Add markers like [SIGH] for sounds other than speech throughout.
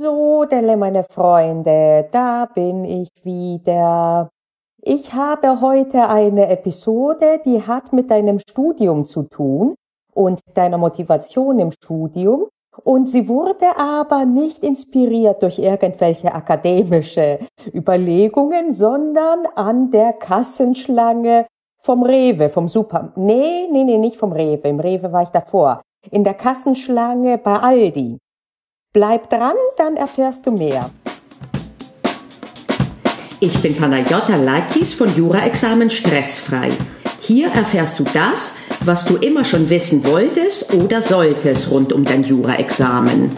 So, Delle, meine Freunde, da bin ich wieder. Ich habe heute eine Episode, die hat mit deinem Studium zu tun und deiner Motivation im Studium. Und sie wurde aber nicht inspiriert durch irgendwelche akademische Überlegungen, sondern an der Kassenschlange vom Rewe, vom Super. Nee, nee, nee, nicht vom Rewe. Im Rewe war ich davor. In der Kassenschlange bei Aldi. Bleib dran, dann erfährst du mehr. Ich bin Panayota Lakis von Jura-Examen Stressfrei. Hier erfährst du das, was du immer schon wissen wolltest oder solltest rund um dein Jura-Examen.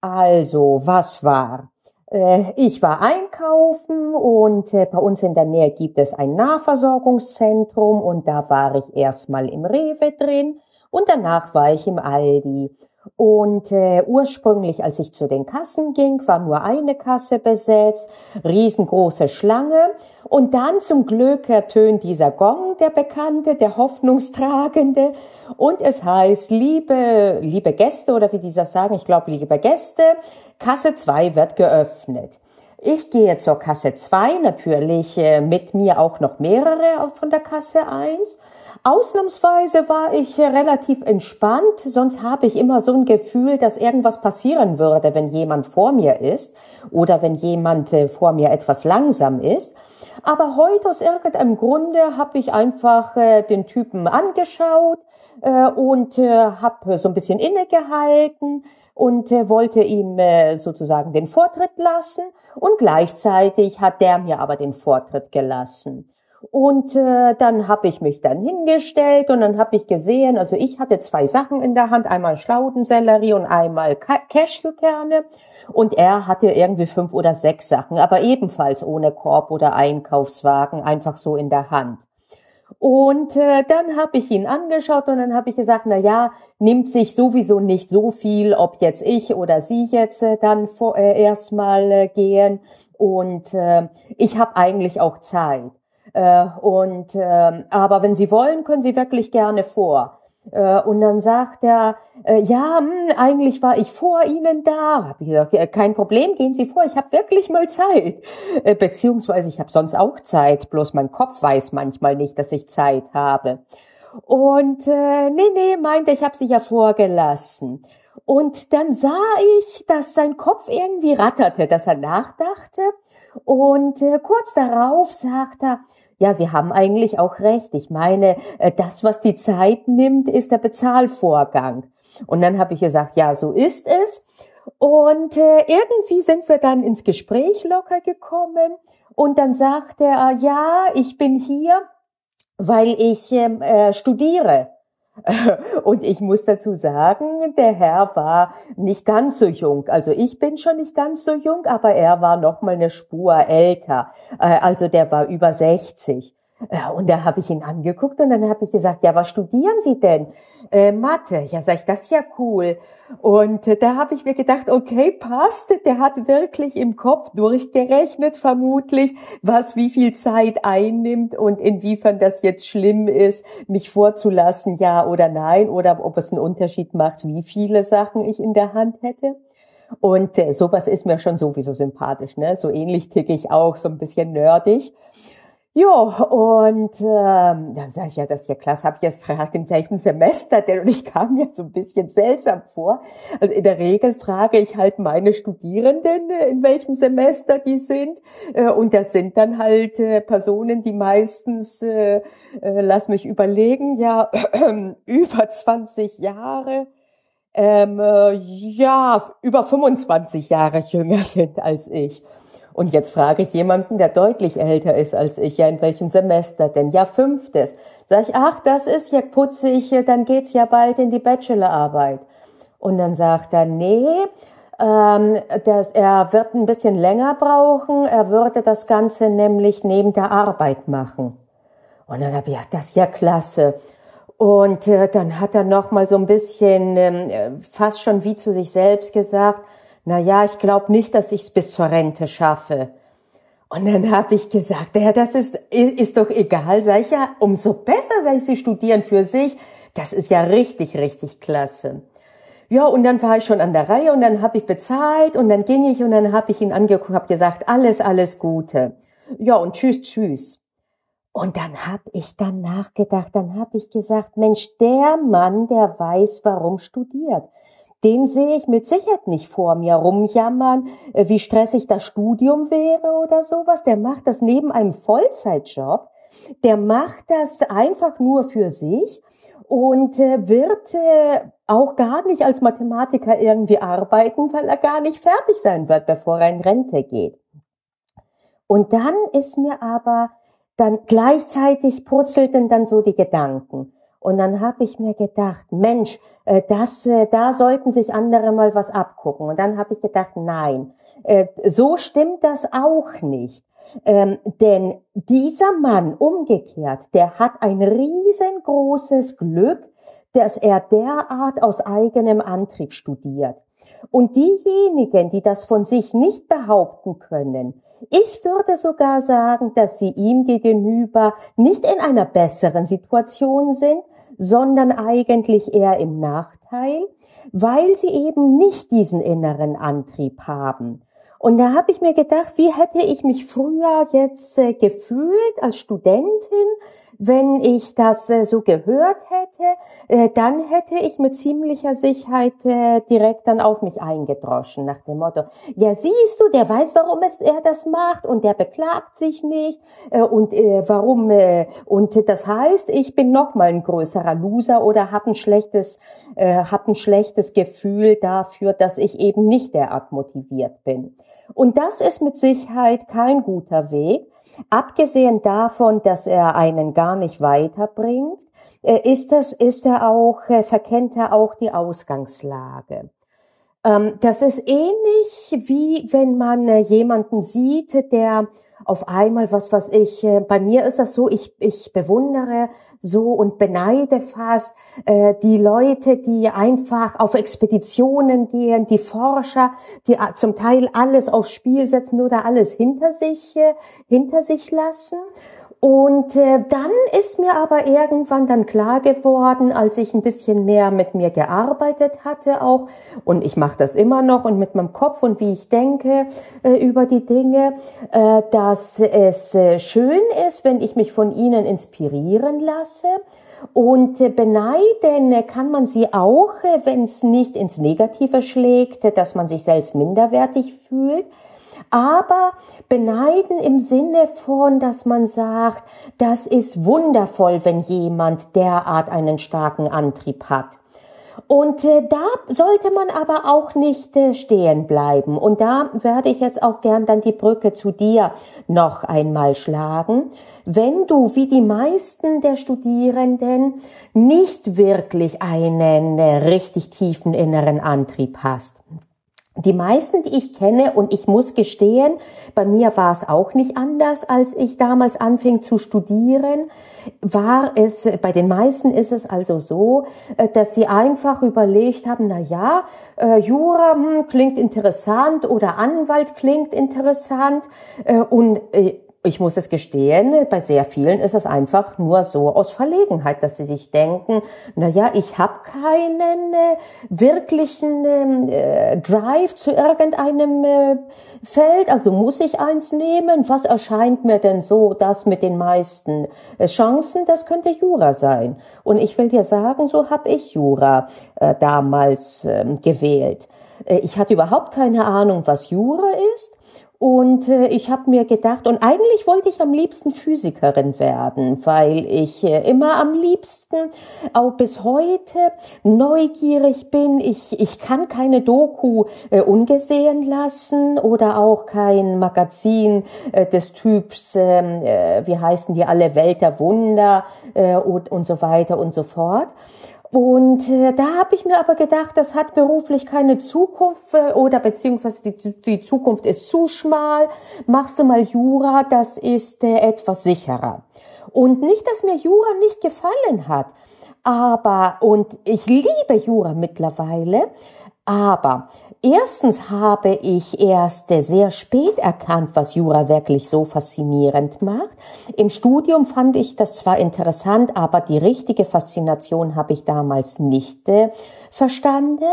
Also, was war? Äh, ich war einkaufen und äh, bei uns in der Nähe gibt es ein Nahversorgungszentrum und da war ich erstmal im Rewe drin und danach war ich im Aldi. Und äh, ursprünglich, als ich zu den Kassen ging, war nur eine Kasse besetzt, riesengroße Schlange. Und dann zum Glück ertönt dieser Gong, der Bekannte, der Hoffnungstragende. Und es heißt, liebe, liebe Gäste, oder wie dieser sagen, ich glaube, liebe Gäste, Kasse 2 wird geöffnet. Ich gehe zur Kasse 2, natürlich äh, mit mir auch noch mehrere von der Kasse 1. Ausnahmsweise war ich relativ entspannt, sonst habe ich immer so ein Gefühl, dass irgendwas passieren würde, wenn jemand vor mir ist oder wenn jemand äh, vor mir etwas langsam ist. Aber heute aus irgendeinem Grunde habe ich einfach äh, den Typen angeschaut äh, und äh, habe so ein bisschen innegehalten und äh, wollte ihm äh, sozusagen den Vortritt lassen und gleichzeitig hat der mir aber den Vortritt gelassen. Und äh, dann habe ich mich dann hingestellt und dann habe ich gesehen, also ich hatte zwei Sachen in der Hand, einmal Schlaudensellerie und einmal Cashewkerne. Und er hatte irgendwie fünf oder sechs Sachen, aber ebenfalls ohne Korb oder Einkaufswagen, einfach so in der Hand. Und äh, dann habe ich ihn angeschaut und dann habe ich gesagt, na ja, nimmt sich sowieso nicht so viel, ob jetzt ich oder Sie jetzt äh, dann vor, äh, erstmal äh, gehen. Und äh, ich habe eigentlich auch Zeit. Äh, und äh, aber wenn Sie wollen, können Sie wirklich gerne vor. Äh, und dann sagt er, äh, ja, mh, hm, eigentlich war ich vor Ihnen da. Hab ich gesagt, kein Problem, gehen Sie vor, ich habe wirklich mal Zeit. Äh, beziehungsweise ich habe sonst auch Zeit, bloß mein Kopf weiß manchmal nicht, dass ich Zeit habe. Und äh, nee, nee, meinte, ich habe sie ja vorgelassen. Und dann sah ich, dass sein Kopf irgendwie ratterte, dass er nachdachte. Und äh, kurz darauf sagt er, ja, Sie haben eigentlich auch recht. Ich meine, äh, das, was die Zeit nimmt, ist der Bezahlvorgang. Und dann habe ich gesagt, ja, so ist es. Und äh, irgendwie sind wir dann ins Gespräch locker gekommen. Und dann sagte er, ja, ich bin hier, weil ich ähm, äh, studiere. [LAUGHS] Und ich muss dazu sagen, der Herr war nicht ganz so jung. Also ich bin schon nicht ganz so jung, aber er war noch mal eine Spur älter. Äh, also der war über 60. Ja, und da habe ich ihn angeguckt und dann habe ich gesagt, ja, was studieren Sie denn? Äh, Mathe. Ja, sag ich, das ist ja cool. Und äh, da habe ich mir gedacht, okay, passt. Der hat wirklich im Kopf durchgerechnet, vermutlich, was wie viel Zeit einnimmt und inwiefern das jetzt schlimm ist, mich vorzulassen, ja oder nein, oder ob es einen Unterschied macht, wie viele Sachen ich in der Hand hätte. Und äh, sowas ist mir schon sowieso sympathisch, ne? So ähnlich ticke ich auch, so ein bisschen nerdig. Jo, und ähm, dann sage ich, ja, das ist ja klasse, habe ich jetzt gefragt, in welchem Semester denn? Und ich kam mir so ein bisschen seltsam vor. Also in der Regel frage ich halt meine Studierenden, äh, in welchem Semester die sind. Äh, und das sind dann halt äh, Personen, die meistens, äh, lass mich überlegen, ja, [CLEARS THROAT] über 20 Jahre, ähm, äh, ja, über 25 Jahre jünger sind als ich. Und jetzt frage ich jemanden, der deutlich älter ist als ich, ja, in welchem Semester denn? Ja, fünftes. Sag ich, ach, das ist ja putzig, dann geht's ja bald in die Bachelorarbeit. Und dann sagt er, nee, ähm, das, er wird ein bisschen länger brauchen, er würde das Ganze nämlich neben der Arbeit machen. Und dann habe ich gedacht, das ist ja klasse. Und äh, dann hat er noch mal so ein bisschen ähm, fast schon wie zu sich selbst gesagt, na ja, ich glaube nicht, dass ich es bis zur Rente schaffe. Und dann habe ich gesagt, ja, das ist, ist doch egal, sag ich ja, umso besser, sag ich, Sie studieren für sich. Das ist ja richtig, richtig klasse. Ja, und dann war ich schon an der Reihe und dann habe ich bezahlt und dann ging ich und dann habe ich ihn angeguckt, habe gesagt, alles, alles Gute. Ja, und tschüss, tschüss. Und dann habe ich dann nachgedacht, dann habe ich gesagt, Mensch, der Mann, der weiß, warum studiert. Den sehe ich mit Sicherheit nicht vor mir rumjammern, äh, wie stressig das Studium wäre oder sowas. Der macht das neben einem Vollzeitjob. Der macht das einfach nur für sich und äh, wird äh, auch gar nicht als Mathematiker irgendwie arbeiten, weil er gar nicht fertig sein wird, bevor er in Rente geht. Und dann ist mir aber dann gleichzeitig purzelten dann so die Gedanken. Und dann habe ich mir gedacht, Mensch, äh, das, äh, da sollten sich andere mal was abgucken. Und dann habe ich gedacht, nein, äh, so stimmt das auch nicht. Ähm, denn dieser Mann umgekehrt, der hat ein riesengroßes Glück, dass er derart aus eigenem Antrieb studiert. Und diejenigen, die das von sich nicht behaupten können, ich würde sogar sagen, dass sie ihm gegenüber nicht in einer besseren Situation sind, sondern eigentlich eher im Nachteil, weil sie eben nicht diesen inneren Antrieb haben. Und da habe ich mir gedacht, wie hätte ich mich früher jetzt äh, gefühlt als Studentin, wenn ich das äh, so gehört hätte, äh, dann hätte ich mit ziemlicher Sicherheit äh, direkt dann auf mich eingedroschen nach dem Motto, ja siehst du, der weiß, warum es, er das macht und der beklagt sich nicht äh, und äh, warum äh, und das heißt, ich bin noch mal ein größerer Loser oder habe ein schlechtes hab ein schlechtes Gefühl dafür, dass ich eben nicht derart motiviert bin. Und das ist mit Sicherheit kein guter Weg. Abgesehen davon, dass er einen gar nicht weiterbringt, äh, ist das, ist er auch, äh, verkennt er auch die Ausgangslage. Ähm, das ist ähnlich wie wenn man äh, jemanden sieht, der auf einmal, was was ich, äh, bei mir ist das so, ich, ich bewundere so und beneide fast äh, die Leute, die einfach auf Expeditionen gehen, die Forscher, die äh, zum Teil alles aufs Spiel setzen oder alles hinter sich, äh, hinter sich lassen. Und äh, dann ist mir aber irgendwann dann klar geworden, als ich ein bisschen mehr mit mir gearbeitet hatte auch, und ich mache das immer noch und mit meinem Kopf und wie ich denke äh, über die Dinge, äh, dass es äh, schön ist, wenn ich mich von ihnen inspirieren lasse. Und äh, beneiden kann man sie auch, äh, wenn es nicht ins Negative schlägt, dass man sich selbst minderwertig fühlt aber beneiden im Sinne von, dass man sagt, das ist wundervoll, wenn jemand derart einen starken Antrieb hat. Und äh, da sollte man aber auch nicht äh, stehen bleiben. Und da werde ich jetzt auch gern dann die Brücke zu dir noch einmal schlagen. Wenn du wie die meisten der Studierenden nicht wirklich einen äh, richtig tiefen inneren Antrieb hast, die meisten, die ich kenne, und ich muss gestehen, bei mir war es auch nicht anders, als ich damals anfing zu studieren, war es, bei den meisten ist es also so, äh, dass sie einfach überlegt haben, na ja, äh, Jura hm, klingt interessant oder Anwalt klingt interessant äh, und ich muss es gestehen, bei sehr vielen ist es einfach nur so aus Verlegenheit, dass sie sich denken, na ja, ich habe keinen äh, wirklichen ähm, äh, Drive zu irgendeinem äh, Feld, also muss ich eins nehmen. Was erscheint mir denn so, das mit den meisten äh, Chancen? Das könnte Jura sein. Und ich will dir sagen, so habe ich Jura äh, damals ähm, gewählt. Äh, ich hatte überhaupt keine Ahnung, was Jura ist. Und äh, ich habe mir gedacht, und eigentlich wollte ich am liebsten Physikerin werden, weil ich äh, immer am liebsten, auch bis heute, neugierig bin. Ich, ich kann keine Doku äh, ungesehen lassen oder auch kein Magazin äh, des Typs, ähm, äh, wie heißen die alle, Welt der Wunder äh, und, und so weiter und so fort. Und äh, da habe ich mir aber gedacht, das hat beruflich keine Zukunft äh, oder beziehungsweise die, die Zukunft ist zu schmal. Machst du mal Jura, das ist äh, etwas sicherer. Und nicht, dass mir Jura nicht gefallen hat, aber und ich liebe Jura mittlerweile, Aber erstens habe ich erst sehr spät erkannt, was Jura wirklich so faszinierend macht. Im Studium fand ich das zwar interessant, aber die richtige Faszination habe ich damals nicht äh, verstanden.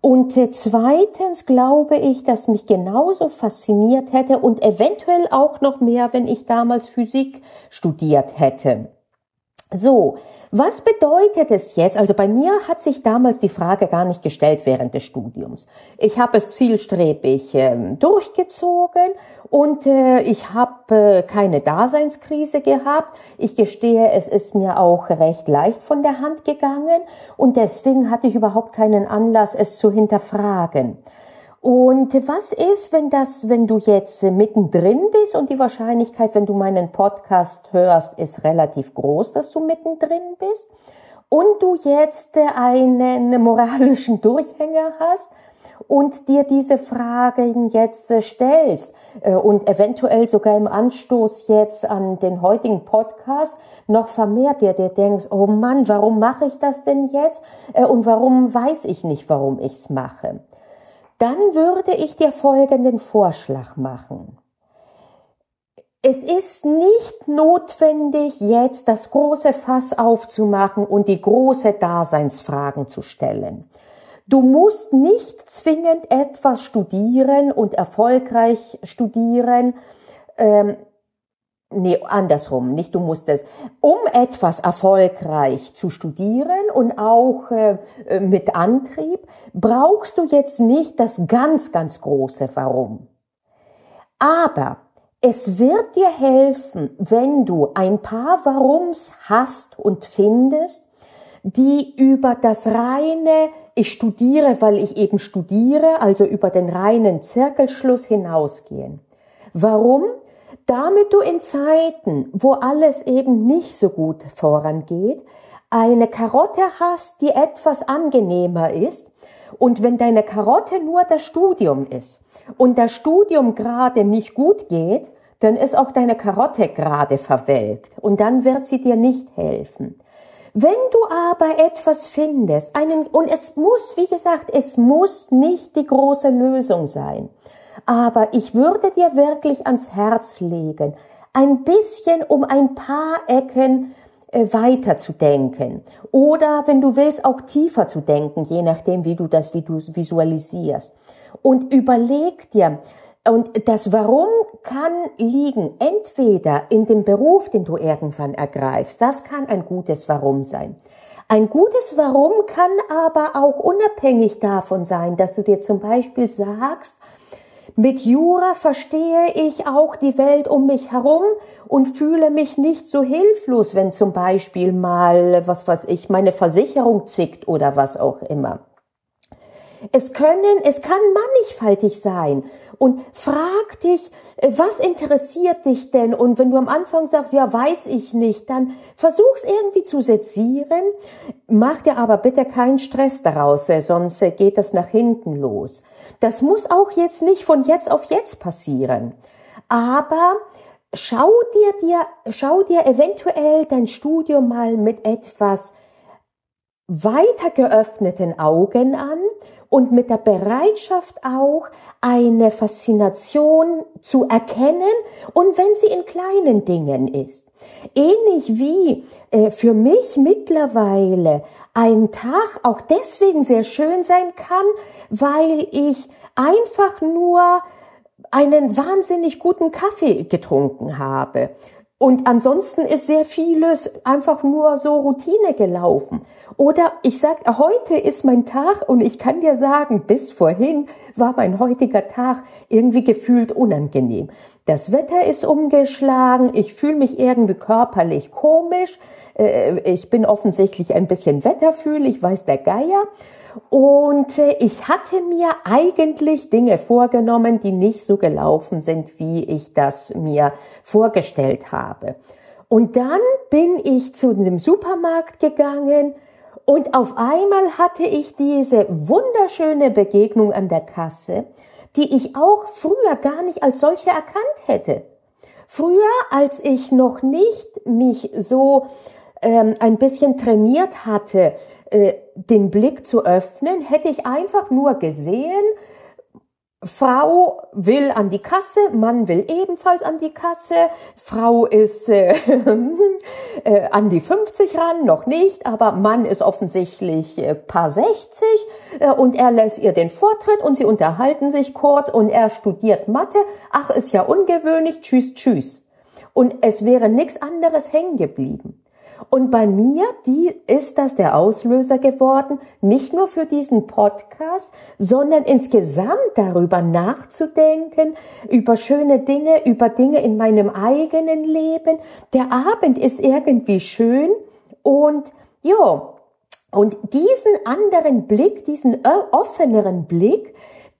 Und äh, zweitens glaube ich, dass mich genauso fasziniert hätte und eventuell auch noch mehr, wenn ich damals Physik studiert hätte. So, was bedeutet es jetzt? Also bei mir hat sich damals die Frage gar nicht gestellt während des Studiums. Ich habe es zielstrebig äh, durchgezogen und äh, ich habe äh, keine Daseinskrise gehabt. Ich gestehe, es ist mir auch recht leicht von der Hand gegangen und deswegen hatte ich überhaupt keinen Anlass, es zu hinterfragen. Und was ist, wenn das, wenn du jetzt mittendrin bist und die Wahrscheinlichkeit, wenn du meinen Podcast hörst, ist relativ groß, dass du mittendrin bist und du jetzt einen moralischen Durchhänger hast und dir diese Fragen jetzt stellst äh, und eventuell sogar im Anstoß jetzt an den heutigen Podcast noch vermehrt dir, dir denkst, oh Mann, warum mache ich das denn jetzt? Äh, und warum weiß ich nicht, warum ich's mache dann würde ich dir folgenden Vorschlag machen. Es ist nicht notwendig, jetzt das große Fass aufzumachen und die große Daseinsfragen zu stellen. Du musst nicht zwingend etwas studieren und erfolgreich studieren, ähm, nee, andersrum, nicht du musst es, um etwas erfolgreich zu studieren und auch äh, mit Antrieb, brauchst du jetzt nicht das ganz, ganz große Warum. Aber es wird dir helfen, wenn du ein paar Warums hast und findest, die über das reine, ich studiere, weil ich eben studiere, also über den reinen Zirkelschluss hinausgehen. Warum? Damit du in Zeiten, wo alles eben nicht so gut vorangeht, eine Karotte hast, die etwas angenehmer ist. Und wenn deine Karotte nur das Studium ist und das Studium gerade nicht gut geht, dann ist auch deine Karotte gerade verwelkt und dann wird sie dir nicht helfen. Wenn du aber etwas findest, einen, und es muss, wie gesagt, es muss nicht die große Lösung sein. Aber ich würde dir wirklich ans Herz legen, ein bisschen um ein paar Ecken äh, weiter zu denken oder wenn du willst auch tiefer zu denken, je nachdem wie du das wie du visualisierst und überleg dir und das Warum kann liegen entweder in dem Beruf, den du irgendwann ergreifst. Das kann ein gutes Warum sein. Ein gutes Warum kann aber auch unabhängig davon sein, dass du dir zum Beispiel sagst, mit Jura verstehe ich auch die Welt um mich herum und fühle mich nicht so hilflos, wenn zum Beispiel mal, was weiß ich, meine Versicherung zickt oder was auch immer. Es können, es kann mannigfaltig sein. Und frag dich, äh, was interessiert dich denn? Und wenn du am Anfang sagst, ja, weiß ich nicht, dann versuch's irgendwie zu sezieren. Mach dir aber bitte keinen Stress daraus, äh, sonst äh, geht das nach hinten los. Das muss auch jetzt nicht von jetzt auf jetzt passieren. Aber schau dir, dir, schau dir eventuell dein Studium mal mit etwas weiter geöffneten Augen an und mit der Bereitschaft auch eine Faszination zu erkennen und wenn sie in kleinen Dingen ist. Ähnlich wie äh, für mich mittlerweile ein Tag auch deswegen sehr schön sein kann, weil ich einfach nur einen wahnsinnig guten Kaffee getrunken habe. Und ansonsten ist sehr vieles einfach nur so Routine gelaufen. Oder ich sag, heute ist mein Tag und ich kann dir sagen, bis vorhin war mein heutiger Tag irgendwie gefühlt unangenehm. Das Wetter ist umgeschlagen, ich fühle mich irgendwie körperlich komisch, ich bin offensichtlich ein bisschen wetterfühlig, weiß der Geier. Und äh, ich hatte mir eigentlich Dinge vorgenommen, die nicht so gelaufen sind, wie ich das mir vorgestellt habe. Und dann bin ich zu dem Supermarkt gegangen und auf einmal hatte ich diese wunderschöne Begegnung an der Kasse, die ich auch früher gar nicht als solche erkannt hätte. Früher, als ich noch nicht mich so ähm, ein bisschen trainiert hatte, äh, den Blick zu öffnen, hätte ich einfach nur gesehen, Frau will an die Kasse, Mann will ebenfalls an die Kasse, Frau ist äh, [LAUGHS] äh, an die 50 ran, noch nicht, aber Mann ist offensichtlich äh, paar 60 äh, und er lässt ihr den Vortritt und sie unterhalten sich kurz und er studiert Mathe. Ach, ist ja ungewöhnlich, tschüss, tschüss. Und es wäre nichts anderes hängen geblieben. Und bei mir, die ist das der Auslöser geworden, nicht nur für diesen Podcast, sondern insgesamt darüber nachzudenken, über schöne Dinge, über Dinge in meinem eigenen Leben. Der Abend ist irgendwie schön und ja, und diesen anderen Blick, diesen offeneren Blick,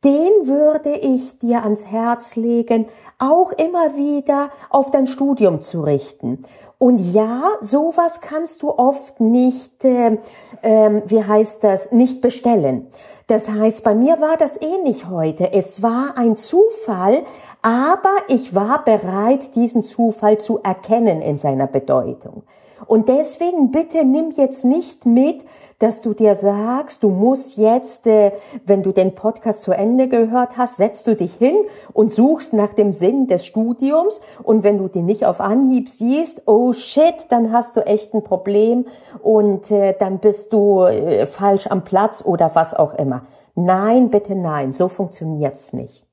den würde ich dir ans Herz legen, auch immer wieder auf dein Studium zu richten. Und ja, sowas kannst du oft nicht, äh, wie heißt das, nicht bestellen. Das heißt, bei mir war das ähnlich heute. Es war ein Zufall, aber ich war bereit, diesen Zufall zu erkennen in seiner Bedeutung. Und deswegen bitte nimm jetzt nicht mit, dass du dir sagst, du musst jetzt, äh, wenn du den Podcast zu Ende gehört hast, setzt du dich hin und suchst nach dem Sinn des Studiums und wenn du den nicht auf Anhieb siehst, oh shit, dann hast du echt ein Problem und äh, dann bist du äh, falsch am Platz oder was auch immer. Nein, bitte nein, so funktioniert's nicht.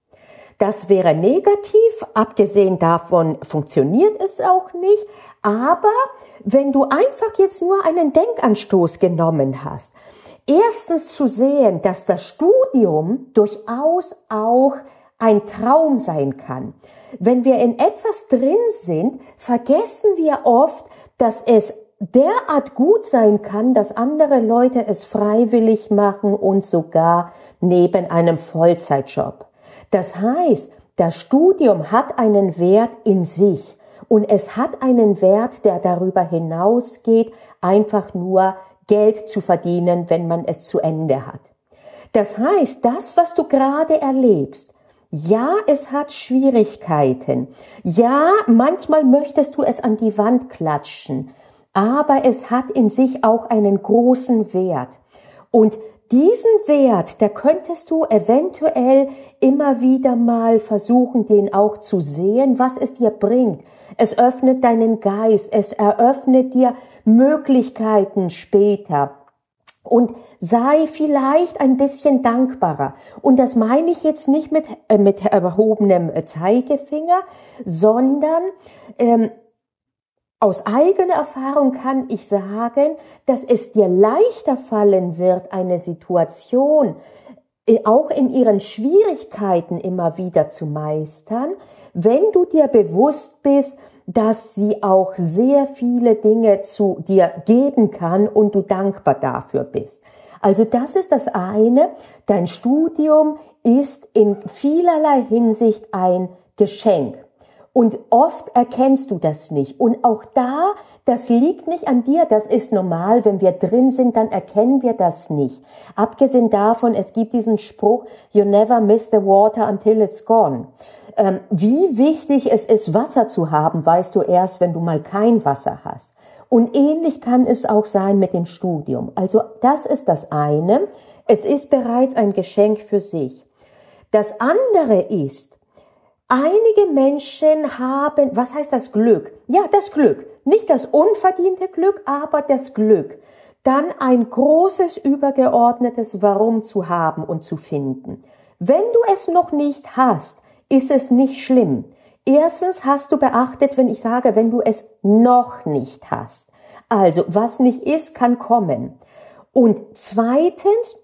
Das wäre negativ, abgesehen davon funktioniert es auch nicht, aber wenn du einfach jetzt nur einen Denkanstoß genommen hast, erstens zu sehen, dass das Studium durchaus auch ein Traum sein kann. Wenn wir in etwas drin sind, vergessen wir oft, dass es derart gut sein kann, dass andere Leute es freiwillig machen und sogar neben einem Vollzeitjob. Das heißt, das Studium hat einen Wert in sich. Und es hat einen Wert, der darüber hinausgeht, einfach nur Geld zu verdienen, wenn man es zu Ende hat. Das heißt, das, was du gerade erlebst, ja, es hat Schwierigkeiten. Ja, manchmal möchtest du es an die Wand klatschen. Aber es hat in sich auch einen großen Wert. Und diesen Wert, da könntest du eventuell immer wieder mal versuchen, den auch zu sehen, was es dir bringt. Es öffnet deinen Geist, es eröffnet dir Möglichkeiten später. Und sei vielleicht ein bisschen dankbarer. Und das meine ich jetzt nicht mit, äh, mit erhobenem Zeigefinger, sondern ähm, aus eigener Erfahrung kann ich sagen, dass es dir leichter fallen wird, eine Situation äh, auch in ihren Schwierigkeiten immer wieder zu meistern, wenn du dir bewusst bist, dass sie auch sehr viele Dinge zu dir geben kann und du dankbar dafür bist. Also das ist das eine. Dein Studium ist in vielerlei Hinsicht ein Geschenk. Und oft erkennst du das nicht. Und auch da, das liegt nicht an dir, das ist normal. Wenn wir drin sind, dann erkennen wir das nicht. Abgesehen davon, es gibt diesen Spruch, you never miss the water until it's gone. Ähm, wie wichtig es ist, Wasser zu haben, weißt du erst, wenn du mal kein Wasser hast. Und ähnlich kann es auch sein mit dem Studium. Also das ist das eine. Es ist bereits ein Geschenk für sich. Das andere ist, Einige Menschen haben, was heißt das Glück? Ja, das Glück. Nicht das unverdiente Glück, aber das Glück. Dann ein großes übergeordnetes Warum zu haben und zu finden. Wenn du es noch nicht hast, ist es nicht schlimm. Erstens hast du beachtet, wenn ich sage, wenn du es noch nicht hast. Also, was nicht ist, kann kommen. Und zweitens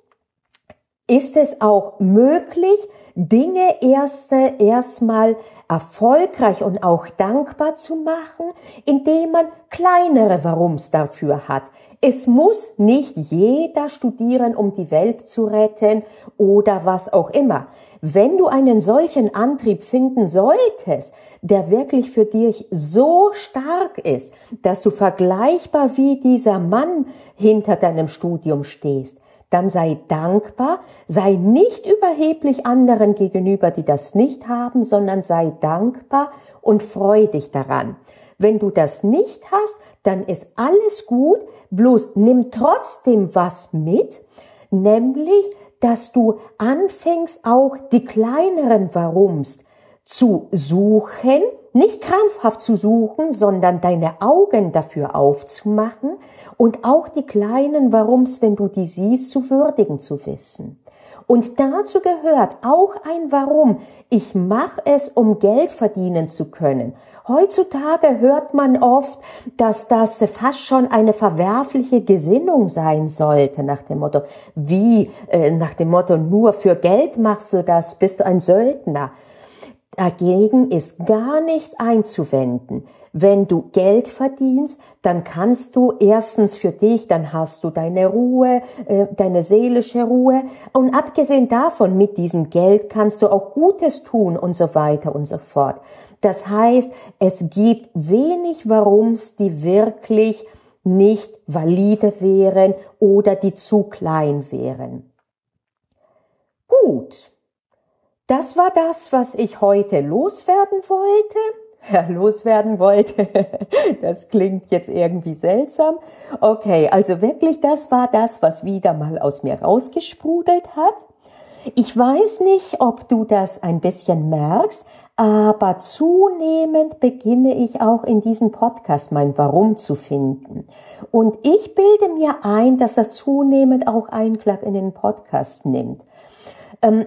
ist es auch möglich, Dinge erst erstmal erfolgreich und auch dankbar zu machen, indem man kleinere Warums dafür hat. Es muss nicht jeder studieren, um die Welt zu retten oder was auch immer. Wenn du einen solchen Antrieb finden solltest, der wirklich für dich so stark ist, dass du vergleichbar wie dieser Mann hinter deinem Studium stehst, dann sei dankbar, sei nicht überheblich anderen gegenüber, die das nicht haben, sondern sei dankbar und freu dich daran. Wenn du das nicht hast, dann ist alles gut, bloß nimm trotzdem was mit, nämlich, dass du anfängst auch die kleineren Warums zu suchen, nicht krampfhaft zu suchen, sondern deine Augen dafür aufzumachen und auch die kleinen Warums, wenn du die siehst, zu würdigen zu wissen. Und dazu gehört auch ein Warum. Ich mache es, um Geld verdienen zu können. Heutzutage hört man oft, dass das fast schon eine verwerfliche Gesinnung sein sollte, nach dem Motto, wie, äh, nach dem Motto, nur für Geld machst du das, bist du ein Söldner. Dagegen ist gar nichts einzuwenden. Wenn du Geld verdienst, dann kannst du erstens für dich, dann hast du deine Ruhe, äh, deine seelische Ruhe. Und abgesehen davon, mit diesem Geld kannst du auch Gutes tun und so weiter und so fort. Das heißt, es gibt wenig Warums, die wirklich nicht valide wären oder die zu klein wären. Gut. Das war das, was ich heute loswerden wollte. [LAUGHS] Ja, loswerden wollte. [LAUGHS] Das klingt jetzt irgendwie seltsam. Okay, also wirklich, das war das, was wieder mal aus mir rausgesprudelt hat. Ich weiß nicht, ob du das ein bisschen merkst, aber zunehmend beginne ich auch in diesem Podcast mein Warum zu finden. Und ich bilde mir ein, dass das zunehmend auch Einklang in den Podcast nimmt. Ähm,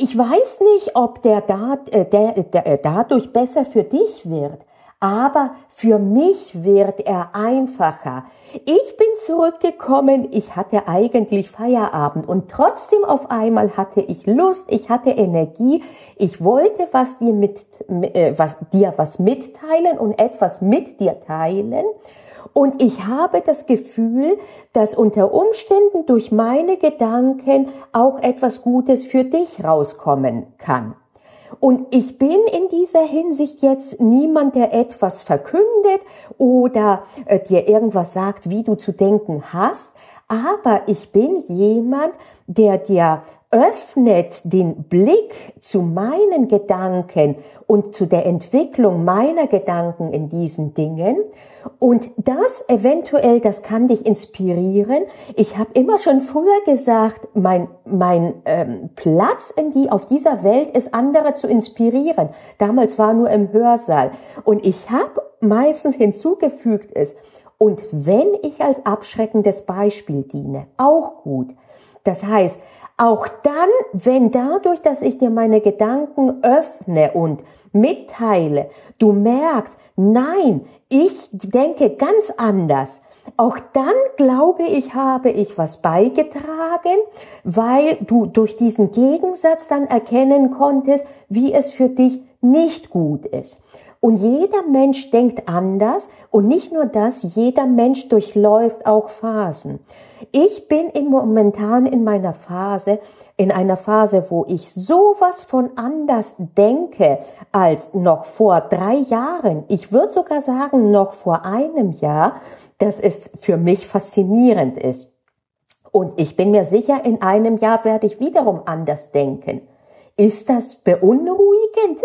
ich weiß nicht, ob der, dat, äh, der, der äh, dadurch besser für dich wird, aber für mich wird er einfacher. Ich bin zurückgekommen, ich hatte eigentlich Feierabend und trotzdem auf einmal hatte ich Lust, ich hatte Energie, ich wollte was dir mit, äh, was, dir was mitteilen und etwas mit dir teilen. Und ich habe das Gefühl, dass unter Umständen durch meine Gedanken auch etwas Gutes für dich rauskommen kann. Und ich bin in dieser Hinsicht jetzt niemand, der etwas verkündet oder äh, dir irgendwas sagt, wie du zu denken hast, aber ich bin jemand, der dir öffnet den Blick zu meinen Gedanken und zu der Entwicklung meiner Gedanken in diesen Dingen. Und das eventuell, das kann dich inspirieren. Ich habe immer schon früher gesagt, mein, mein ähm, Platz in die, auf dieser Welt ist, andere zu inspirieren. Damals war nur im Hörsaal. Und ich habe meistens hinzugefügt ist, und wenn ich als abschreckendes Beispiel diene, auch gut. Das heißt, auch dann, wenn dadurch, dass ich dir meine Gedanken öffne und mitteile, du merkst, nein, ich denke ganz anders. Auch dann glaube ich, habe ich was beigetragen, weil du durch diesen Gegensatz dann erkennen konntest, wie es für dich nicht gut ist. Und jeder Mensch denkt anders und nicht nur das, jeder Mensch durchläuft auch Phasen. Ich bin im momentan in meiner Phase, in einer Phase, wo ich sowas von anders denke als noch vor drei Jahren. Ich würde sogar sagen, noch vor einem Jahr, dass es für mich faszinierend ist. Und ich bin mir sicher, in einem Jahr werde ich wiederum anders denken. Ist das beunruhigend?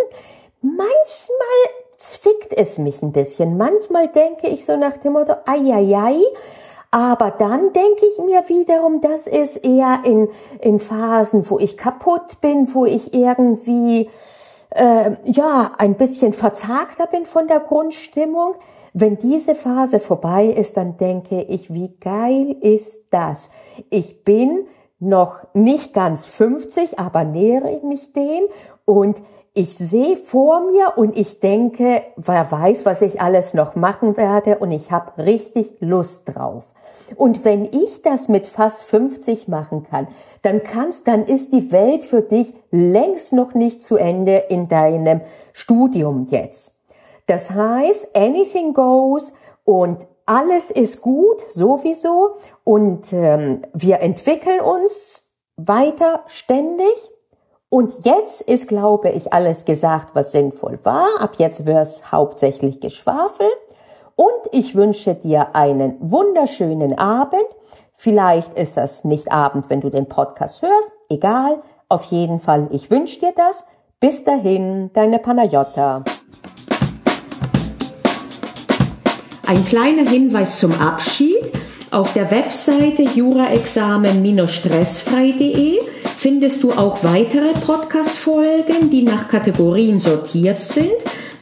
Manchmal zwickt es mich ein bisschen. Manchmal denke ich so nach dem Motto, ai, ai, ai. Aber dann denke ich mir wiederum, das ist eher in, in Phasen, wo ich kaputt bin, wo ich irgendwie, äh, ja, ein bisschen verzagter bin von der Grundstimmung. Wenn diese Phase vorbei ist, dann denke ich, wie geil ist das? Ich bin noch nicht ganz 50, aber nähere mich den und ich sehe vor mir und ich denke, wer weiß, was ich alles noch machen werde und ich habe richtig Lust drauf. Und wenn ich das mit fast 50 machen kann, dann kannst, dann ist die Welt für dich längst noch nicht zu Ende in deinem Studium jetzt. Das heißt, anything goes und alles ist gut sowieso und ähm, wir entwickeln uns weiter ständig und jetzt ist, glaube ich, alles gesagt, was sinnvoll war. Ab jetzt wird es hauptsächlich Geschwafel. Und ich wünsche dir einen wunderschönen Abend. Vielleicht ist das nicht Abend, wenn du den Podcast hörst. Egal. Auf jeden Fall, ich wünsche dir das. Bis dahin, deine Panayota. ein kleiner Hinweis zum Abschied. Auf der Webseite juraexamen-stressfrei.de findest du auch weitere Podcast-Folgen, die nach Kategorien sortiert sind.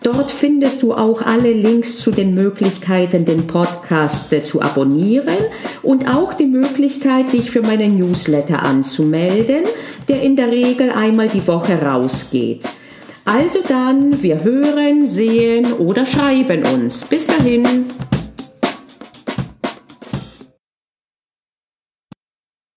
Dort findest du auch alle Links zu den Möglichkeiten, den Podcast äh, zu abonnieren und auch die Möglichkeit, dich für meinen Newsletter anzumelden, der in der Regel einmal die Woche rausgeht. Also dann, wir hören, sehen oder schreiben uns. Bis dahin.